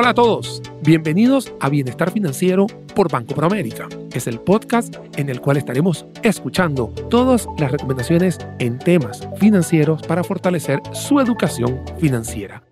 Hola a todos, bienvenidos a Bienestar Financiero por Banco Proamérica. Es el podcast en el cual estaremos escuchando todas las recomendaciones en temas financieros para fortalecer su educación financiera.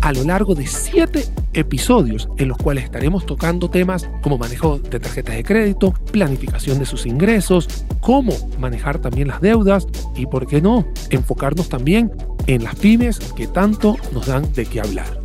A lo largo de siete episodios en los cuales estaremos tocando temas como manejo de tarjetas de crédito, planificación de sus ingresos, cómo manejar también las deudas y, por qué no, enfocarnos también en las pymes que tanto nos dan de qué hablar.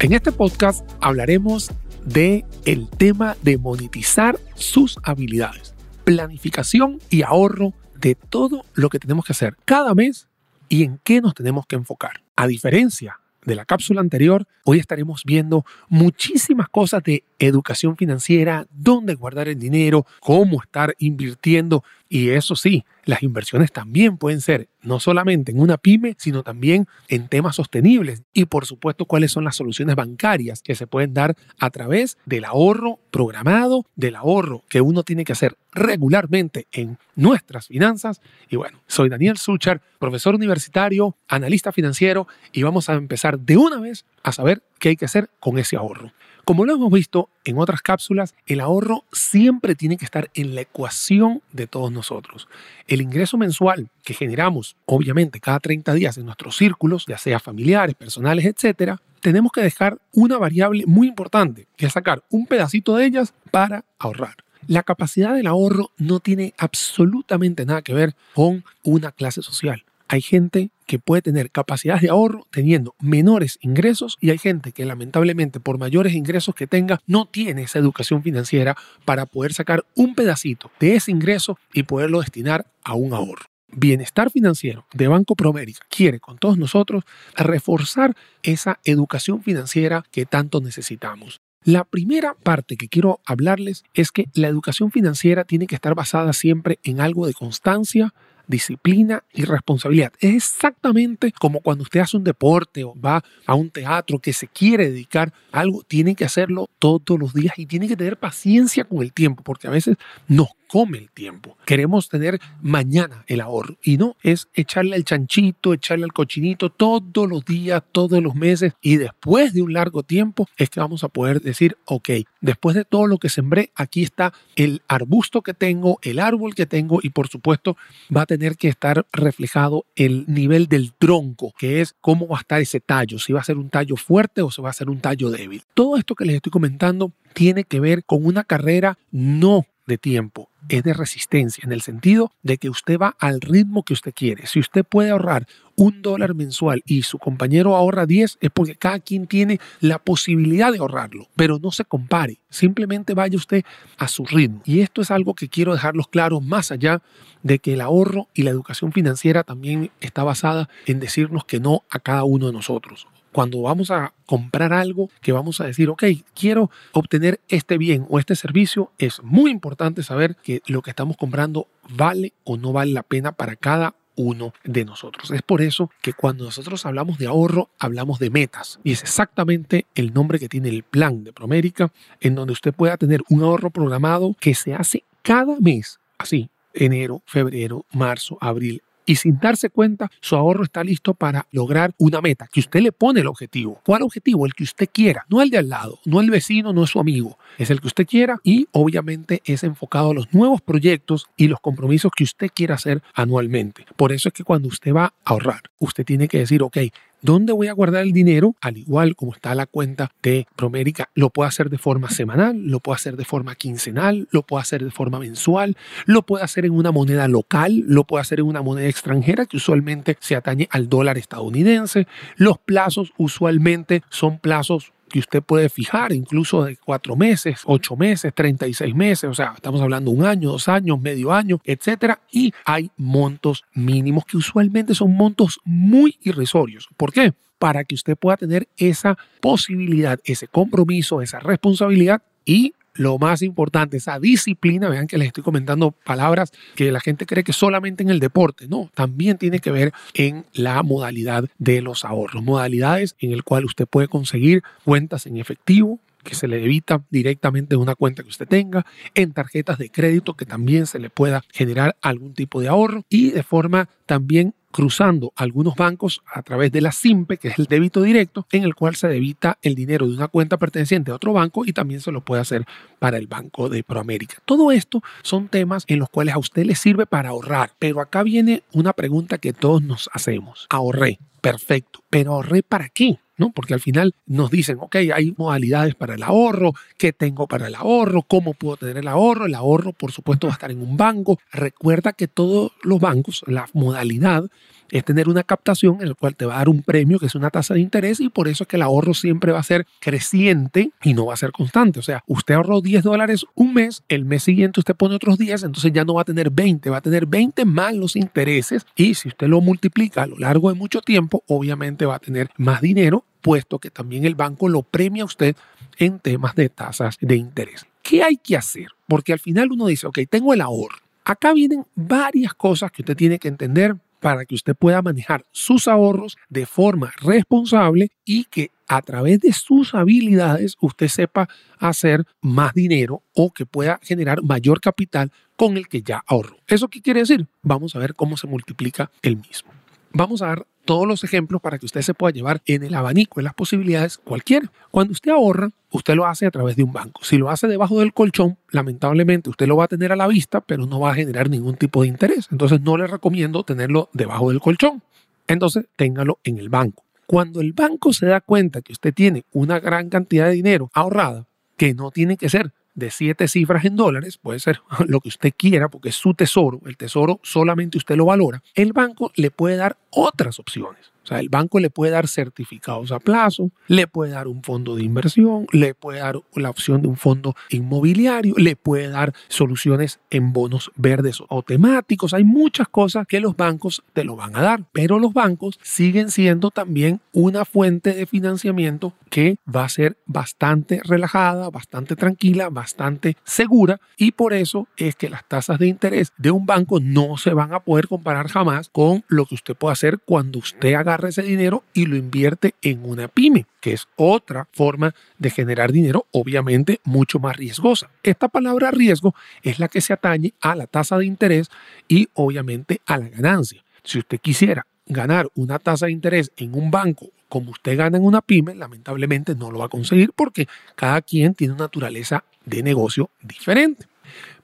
En este podcast hablaremos de el tema de monetizar sus habilidades, planificación y ahorro de todo lo que tenemos que hacer cada mes y en qué nos tenemos que enfocar. A diferencia de la cápsula anterior, hoy estaremos viendo muchísimas cosas de educación financiera, dónde guardar el dinero, cómo estar invirtiendo y eso sí, las inversiones también pueden ser no solamente en una pyme, sino también en temas sostenibles y por supuesto cuáles son las soluciones bancarias que se pueden dar a través del ahorro programado, del ahorro que uno tiene que hacer regularmente en nuestras finanzas. Y bueno, soy Daniel Suchar, profesor universitario, analista financiero y vamos a empezar de una vez a saber qué hay que hacer con ese ahorro. Como lo hemos visto en otras cápsulas, el ahorro siempre tiene que estar en la ecuación de todos nosotros. El ingreso mensual que generamos, obviamente, cada 30 días en nuestros círculos, ya sea familiares, personales, etcétera, tenemos que dejar una variable muy importante, que es sacar un pedacito de ellas para ahorrar. La capacidad del ahorro no tiene absolutamente nada que ver con una clase social hay gente que puede tener capacidad de ahorro teniendo menores ingresos y hay gente que lamentablemente por mayores ingresos que tenga no tiene esa educación financiera para poder sacar un pedacito de ese ingreso y poderlo destinar a un ahorro. Bienestar Financiero de Banco Promérica quiere con todos nosotros reforzar esa educación financiera que tanto necesitamos. La primera parte que quiero hablarles es que la educación financiera tiene que estar basada siempre en algo de constancia, disciplina y responsabilidad. Es exactamente como cuando usted hace un deporte o va a un teatro que se quiere dedicar a algo, tiene que hacerlo todos los días y tiene que tener paciencia con el tiempo, porque a veces nos come el tiempo. Queremos tener mañana el ahorro y no es echarle al chanchito, echarle al cochinito todos los días, todos los meses y después de un largo tiempo es que vamos a poder decir, ok, después de todo lo que sembré, aquí está el arbusto que tengo, el árbol que tengo y por supuesto va a tener que estar reflejado el nivel del tronco, que es cómo va a estar ese tallo, si va a ser un tallo fuerte o si va a ser un tallo débil. Todo esto que les estoy comentando tiene que ver con una carrera no de tiempo, es de resistencia, en el sentido de que usted va al ritmo que usted quiere. Si usted puede ahorrar un dólar mensual y su compañero ahorra 10, es porque cada quien tiene la posibilidad de ahorrarlo, pero no se compare, simplemente vaya usted a su ritmo. Y esto es algo que quiero dejarlos claros más allá de que el ahorro y la educación financiera también está basada en decirnos que no a cada uno de nosotros cuando vamos a comprar algo que vamos a decir, ok, quiero obtener este bien o este servicio, es muy importante saber que lo que estamos comprando vale o no vale la pena para cada uno de nosotros. Es por eso que cuando nosotros hablamos de ahorro, hablamos de metas. Y es exactamente el nombre que tiene el plan de Promérica, en donde usted pueda tener un ahorro programado que se hace cada mes, así, enero, febrero, marzo, abril, y sin darse cuenta, su ahorro está listo para lograr una meta, que usted le pone el objetivo. ¿Cuál objetivo? El que usted quiera, no el de al lado, no el vecino, no su amigo, es el que usted quiera y obviamente es enfocado a los nuevos proyectos y los compromisos que usted quiera hacer anualmente. Por eso es que cuando usted va a ahorrar, usted tiene que decir, ok, ¿Dónde voy a guardar el dinero? Al igual como está la cuenta de Promérica, lo puedo hacer de forma semanal, lo puedo hacer de forma quincenal, lo puedo hacer de forma mensual, lo puedo hacer en una moneda local, lo puedo hacer en una moneda extranjera que usualmente se atañe al dólar estadounidense. Los plazos usualmente son plazos que usted puede fijar, incluso de cuatro meses, ocho meses, 36 meses, o sea, estamos hablando un año, dos años, medio año, etcétera, y hay montos mínimos que usualmente son montos muy irrisorios. ¿Por qué? Para que usted pueda tener esa posibilidad, ese compromiso, esa responsabilidad y lo más importante, esa disciplina, vean que les estoy comentando palabras que la gente cree que solamente en el deporte, no, también tiene que ver en la modalidad de los ahorros, modalidades en el cual usted puede conseguir cuentas en efectivo, que se le debita directamente de una cuenta que usted tenga, en tarjetas de crédito que también se le pueda generar algún tipo de ahorro y de forma también cruzando algunos bancos a través de la SIMPE, que es el débito directo, en el cual se debita el dinero de una cuenta perteneciente a otro banco y también se lo puede hacer para el Banco de Proamérica. Todo esto son temas en los cuales a usted le sirve para ahorrar, pero acá viene una pregunta que todos nos hacemos. Ahorré, perfecto, pero ahorré para qué? ¿no? Porque al final nos dicen, ok, hay modalidades para el ahorro, ¿qué tengo para el ahorro? ¿Cómo puedo tener el ahorro? El ahorro, por supuesto, va a estar en un banco. Recuerda que todos los bancos, la modalidad es tener una captación en la cual te va a dar un premio que es una tasa de interés y por eso es que el ahorro siempre va a ser creciente y no va a ser constante. O sea, usted ahorró 10 dólares un mes, el mes siguiente usted pone otros 10, entonces ya no va a tener 20, va a tener 20 más los intereses y si usted lo multiplica a lo largo de mucho tiempo, obviamente va a tener más dinero, puesto que también el banco lo premia a usted en temas de tasas de interés. ¿Qué hay que hacer? Porque al final uno dice, ok, tengo el ahorro. Acá vienen varias cosas que usted tiene que entender para que usted pueda manejar sus ahorros de forma responsable y que a través de sus habilidades usted sepa hacer más dinero o que pueda generar mayor capital con el que ya ahorró. ¿Eso qué quiere decir? Vamos a ver cómo se multiplica el mismo. Vamos a dar todos los ejemplos para que usted se pueda llevar en el abanico de las posibilidades cualquiera. Cuando usted ahorra, usted lo hace a través de un banco. Si lo hace debajo del colchón, lamentablemente usted lo va a tener a la vista, pero no va a generar ningún tipo de interés. Entonces no le recomiendo tenerlo debajo del colchón. Entonces téngalo en el banco. Cuando el banco se da cuenta que usted tiene una gran cantidad de dinero ahorrada, que no tiene que ser de siete cifras en dólares, puede ser lo que usted quiera porque es su tesoro, el tesoro solamente usted lo valora, el banco le puede dar otras opciones. O sea, el banco le puede dar certificados a plazo, le puede dar un fondo de inversión, le puede dar la opción de un fondo inmobiliario, le puede dar soluciones en bonos verdes o temáticos. Hay muchas cosas que los bancos te lo van a dar, pero los bancos siguen siendo también una fuente de financiamiento que va a ser bastante relajada, bastante tranquila, bastante segura y por eso es que las tasas de interés de un banco no se van a poder comparar jamás con lo que usted puede hacer cuando usted haga agarra ese dinero y lo invierte en una pyme, que es otra forma de generar dinero, obviamente mucho más riesgosa. Esta palabra riesgo es la que se atañe a la tasa de interés y obviamente a la ganancia. Si usted quisiera ganar una tasa de interés en un banco como usted gana en una pyme, lamentablemente no lo va a conseguir porque cada quien tiene una naturaleza de negocio diferente.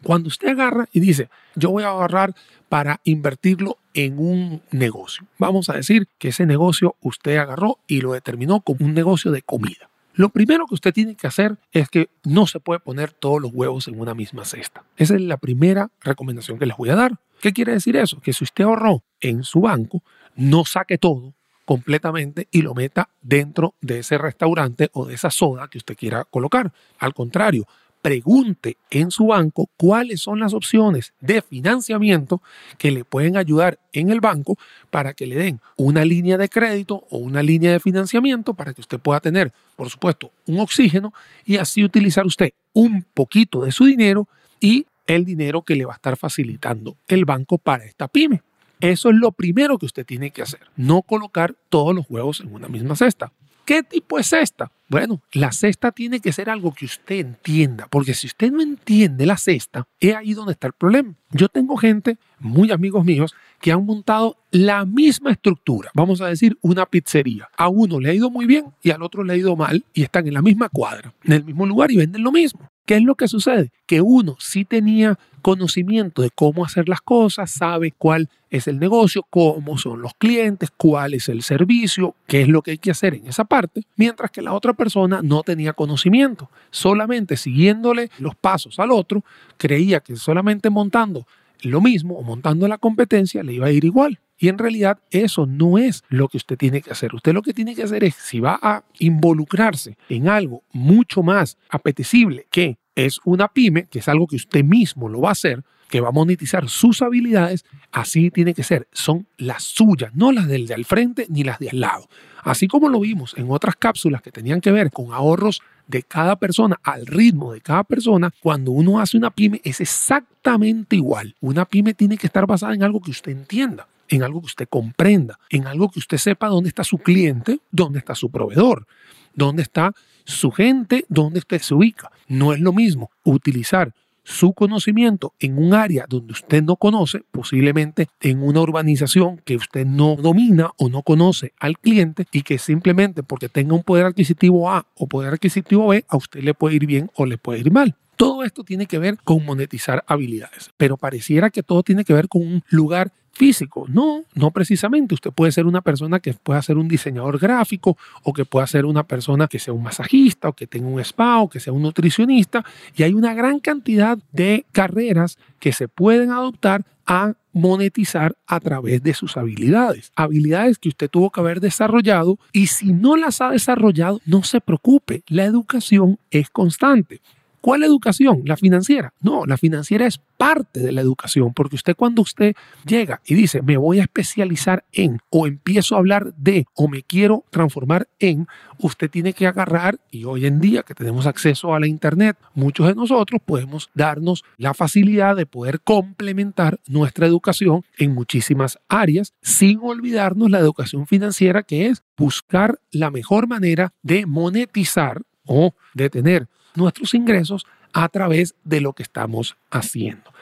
Cuando usted agarra y dice, yo voy a agarrar para invertirlo en un negocio. Vamos a decir que ese negocio usted agarró y lo determinó como un negocio de comida. Lo primero que usted tiene que hacer es que no se puede poner todos los huevos en una misma cesta. Esa es la primera recomendación que les voy a dar. ¿Qué quiere decir eso? Que si usted ahorró en su banco, no saque todo completamente y lo meta dentro de ese restaurante o de esa soda que usted quiera colocar. Al contrario, pregunte en su banco cuáles son las opciones de financiamiento que le pueden ayudar en el banco para que le den una línea de crédito o una línea de financiamiento para que usted pueda tener, por supuesto, un oxígeno y así utilizar usted un poquito de su dinero y el dinero que le va a estar facilitando el banco para esta pyme. Eso es lo primero que usted tiene que hacer, no colocar todos los huevos en una misma cesta. ¿Qué tipo es cesta? Bueno, la cesta tiene que ser algo que usted entienda, porque si usted no entiende la cesta, es ahí donde está el problema. Yo tengo gente, muy amigos míos, que han montado la misma estructura, vamos a decir una pizzería. A uno le ha ido muy bien y al otro le ha ido mal y están en la misma cuadra, en el mismo lugar y venden lo mismo. ¿Qué es lo que sucede? Que uno sí tenía conocimiento de cómo hacer las cosas, sabe cuál es el negocio, cómo son los clientes, cuál es el servicio, qué es lo que hay que hacer en esa parte, mientras que la otra persona no tenía conocimiento. Solamente siguiéndole los pasos al otro, creía que solamente montando lo mismo o montando la competencia le iba a ir igual. Y en realidad eso no es lo que usted tiene que hacer. Usted lo que tiene que hacer es, si va a involucrarse en algo mucho más apetecible que es una pyme, que es algo que usted mismo lo va a hacer, que va a monetizar sus habilidades, así tiene que ser. Son las suyas, no las del de al frente ni las de al lado. Así como lo vimos en otras cápsulas que tenían que ver con ahorros de cada persona, al ritmo de cada persona, cuando uno hace una pyme es exactamente igual. Una pyme tiene que estar basada en algo que usted entienda en algo que usted comprenda, en algo que usted sepa dónde está su cliente, dónde está su proveedor, dónde está su gente, dónde usted se ubica. No es lo mismo utilizar su conocimiento en un área donde usted no conoce, posiblemente en una urbanización que usted no domina o no conoce al cliente y que simplemente porque tenga un poder adquisitivo A o poder adquisitivo B, a usted le puede ir bien o le puede ir mal. Todo esto tiene que ver con monetizar habilidades, pero pareciera que todo tiene que ver con un lugar físico. No, no precisamente. Usted puede ser una persona que pueda ser un diseñador gráfico o que pueda ser una persona que sea un masajista o que tenga un spa o que sea un nutricionista. Y hay una gran cantidad de carreras que se pueden adoptar a monetizar a través de sus habilidades. Habilidades que usted tuvo que haber desarrollado y si no las ha desarrollado, no se preocupe, la educación es constante. ¿Cuál educación? ¿La financiera? No, la financiera es parte de la educación, porque usted cuando usted llega y dice, me voy a especializar en, o empiezo a hablar de, o me quiero transformar en, usted tiene que agarrar, y hoy en día que tenemos acceso a la Internet, muchos de nosotros podemos darnos la facilidad de poder complementar nuestra educación en muchísimas áreas, sin olvidarnos la educación financiera, que es buscar la mejor manera de monetizar o de tener nuestros ingresos a través de lo que estamos haciendo.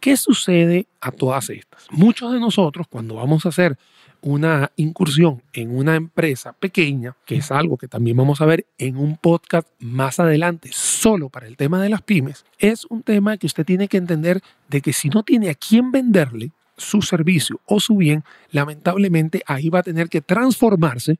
¿Qué sucede a todas estas? Muchos de nosotros cuando vamos a hacer una incursión en una empresa pequeña, que es algo que también vamos a ver en un podcast más adelante solo para el tema de las pymes, es un tema que usted tiene que entender de que si no tiene a quién venderle su servicio o su bien, lamentablemente ahí va a tener que transformarse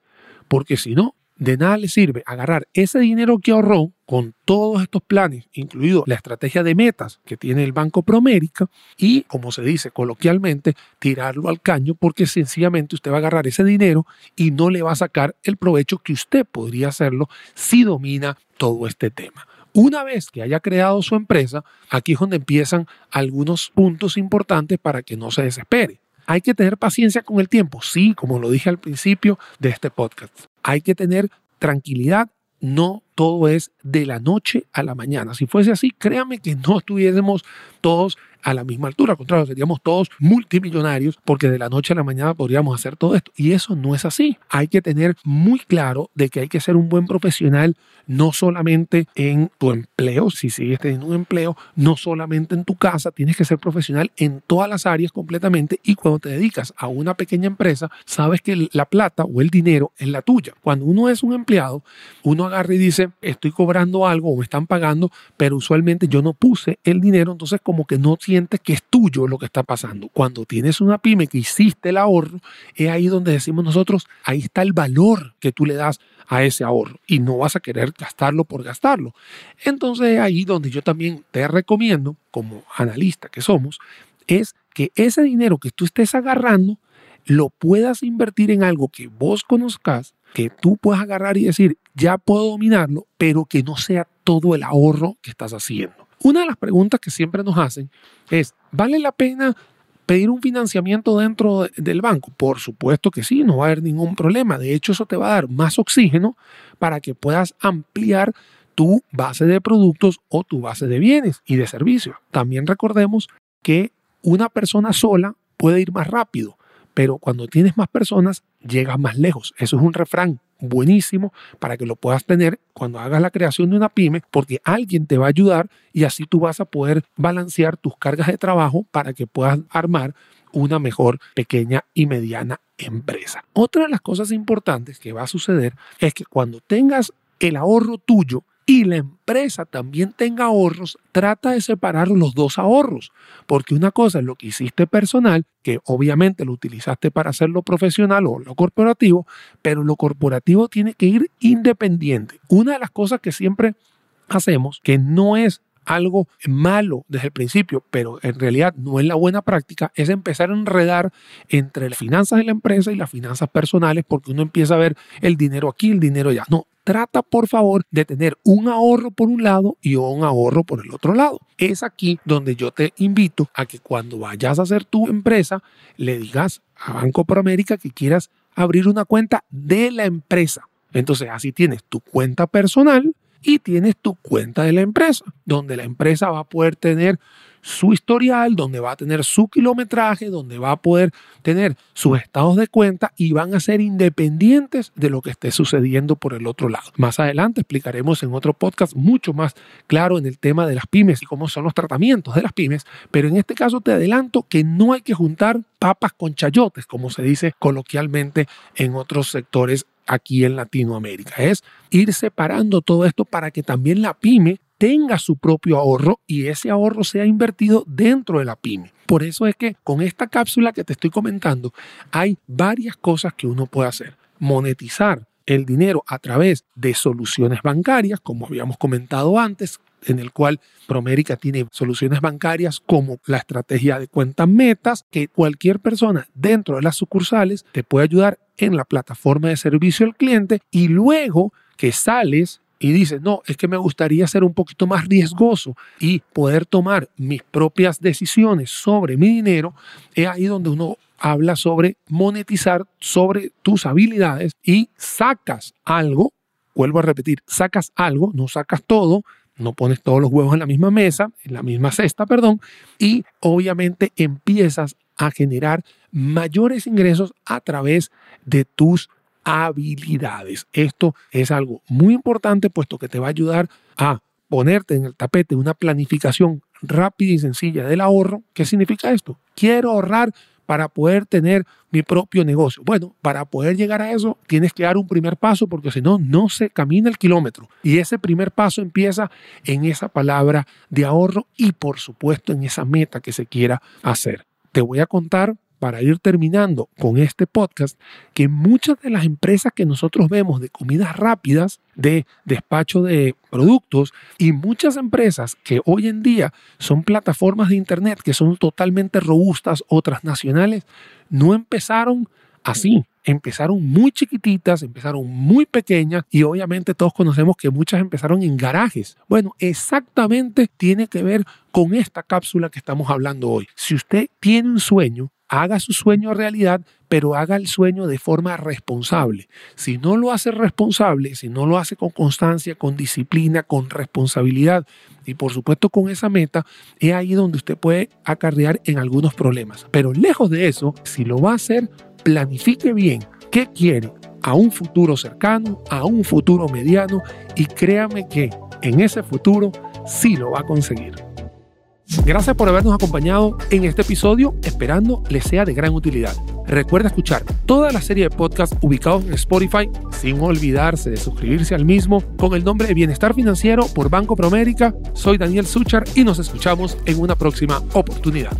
porque si no, de nada le sirve agarrar ese dinero que ahorró con todos estos planes, incluido la estrategia de metas que tiene el Banco Promérica y, como se dice coloquialmente, tirarlo al caño porque sencillamente usted va a agarrar ese dinero y no le va a sacar el provecho que usted podría hacerlo si domina todo este tema. Una vez que haya creado su empresa, aquí es donde empiezan algunos puntos importantes para que no se desespere. Hay que tener paciencia con el tiempo, sí, como lo dije al principio de este podcast. Hay que tener tranquilidad, no todo es de la noche a la mañana. Si fuese así, créame que no estuviésemos todos a la misma altura. Al contrario, seríamos todos multimillonarios porque de la noche a la mañana podríamos hacer todo esto. Y eso no es así. Hay que tener muy claro de que hay que ser un buen profesional no solamente en tu empleo, si sigues teniendo un empleo, no solamente en tu casa, tienes que ser profesional en todas las áreas completamente y cuando te dedicas a una pequeña empresa, sabes que la plata o el dinero es la tuya. Cuando uno es un empleado, uno agarra y dice, estoy cobrando algo o me están pagando, pero usualmente yo no puse el dinero, entonces como que no sientes que es tuyo lo que está pasando. Cuando tienes una pyme que hiciste el ahorro, es ahí donde decimos nosotros, ahí está el valor que tú le das a ese ahorro y no vas a querer gastarlo por gastarlo. Entonces ahí donde yo también te recomiendo, como analista que somos, es que ese dinero que tú estés agarrando lo puedas invertir en algo que vos conozcas, que tú puedas agarrar y decir, ya puedo dominarlo, pero que no sea todo el ahorro que estás haciendo. Una de las preguntas que siempre nos hacen es, ¿vale la pena pedir un financiamiento dentro del banco? Por supuesto que sí, no va a haber ningún problema. De hecho, eso te va a dar más oxígeno para que puedas ampliar tu base de productos o tu base de bienes y de servicios. También recordemos que una persona sola puede ir más rápido, pero cuando tienes más personas, llegas más lejos. Eso es un refrán buenísimo para que lo puedas tener cuando hagas la creación de una pyme, porque alguien te va a ayudar y así tú vas a poder balancear tus cargas de trabajo para que puedas armar una mejor pequeña y mediana empresa. Otra de las cosas importantes que va a suceder es que cuando tengas el ahorro tuyo y la empresa también tenga ahorros, trata de separar los dos ahorros, porque una cosa es lo que hiciste personal, que obviamente lo utilizaste para hacerlo profesional o lo corporativo, pero lo corporativo tiene que ir independiente. Una de las cosas que siempre hacemos, que no es algo malo desde el principio, pero en realidad no es la buena práctica, es empezar a enredar entre las finanzas de la empresa y las finanzas personales, porque uno empieza a ver el dinero aquí, el dinero allá. No, trata por favor de tener un ahorro por un lado y un ahorro por el otro lado. Es aquí donde yo te invito a que cuando vayas a hacer tu empresa, le digas a Banco América que quieras abrir una cuenta de la empresa. Entonces así tienes tu cuenta personal y tienes tu cuenta de la empresa, donde la empresa va a poder tener su historial, donde va a tener su kilometraje, donde va a poder tener sus estados de cuenta y van a ser independientes de lo que esté sucediendo por el otro lado. Más adelante explicaremos en otro podcast mucho más claro en el tema de las pymes y cómo son los tratamientos de las pymes, pero en este caso te adelanto que no hay que juntar papas con chayotes, como se dice coloquialmente en otros sectores aquí en Latinoamérica. Es ir separando todo esto para que también la pyme tenga su propio ahorro y ese ahorro sea invertido dentro de la pyme. Por eso es que con esta cápsula que te estoy comentando hay varias cosas que uno puede hacer. Monetizar el dinero a través de soluciones bancarias, como habíamos comentado antes, en el cual Promérica tiene soluciones bancarias como la estrategia de cuentas metas, que cualquier persona dentro de las sucursales te puede ayudar en la plataforma de servicio al cliente y luego que sales y dices, no, es que me gustaría ser un poquito más riesgoso y poder tomar mis propias decisiones sobre mi dinero, es ahí donde uno habla sobre monetizar sobre tus habilidades y sacas algo, vuelvo a repetir, sacas algo, no sacas todo, no pones todos los huevos en la misma mesa, en la misma cesta, perdón, y obviamente empiezas a generar mayores ingresos a través de tus habilidades. Esto es algo muy importante puesto que te va a ayudar a ponerte en el tapete una planificación rápida y sencilla del ahorro. ¿Qué significa esto? Quiero ahorrar para poder tener mi propio negocio. Bueno, para poder llegar a eso tienes que dar un primer paso porque si no, no se camina el kilómetro. Y ese primer paso empieza en esa palabra de ahorro y por supuesto en esa meta que se quiera hacer. Te voy a contar para ir terminando con este podcast, que muchas de las empresas que nosotros vemos de comidas rápidas, de despacho de productos y muchas empresas que hoy en día son plataformas de Internet que son totalmente robustas o transnacionales, no empezaron así. Empezaron muy chiquititas, empezaron muy pequeñas y obviamente todos conocemos que muchas empezaron en garajes. Bueno, exactamente tiene que ver con esta cápsula que estamos hablando hoy. Si usted tiene un sueño, haga su sueño realidad, pero haga el sueño de forma responsable. Si no lo hace responsable, si no lo hace con constancia, con disciplina, con responsabilidad y por supuesto con esa meta, es ahí donde usted puede acarrear en algunos problemas. Pero lejos de eso, si lo va a hacer, planifique bien qué quiere a un futuro cercano, a un futuro mediano y créame que en ese futuro sí lo va a conseguir. Gracias por habernos acompañado en este episodio, esperando les sea de gran utilidad. Recuerda escuchar toda la serie de podcasts ubicados en Spotify, sin olvidarse de suscribirse al mismo, con el nombre de Bienestar Financiero por Banco Promérica. Soy Daniel Suchar y nos escuchamos en una próxima oportunidad.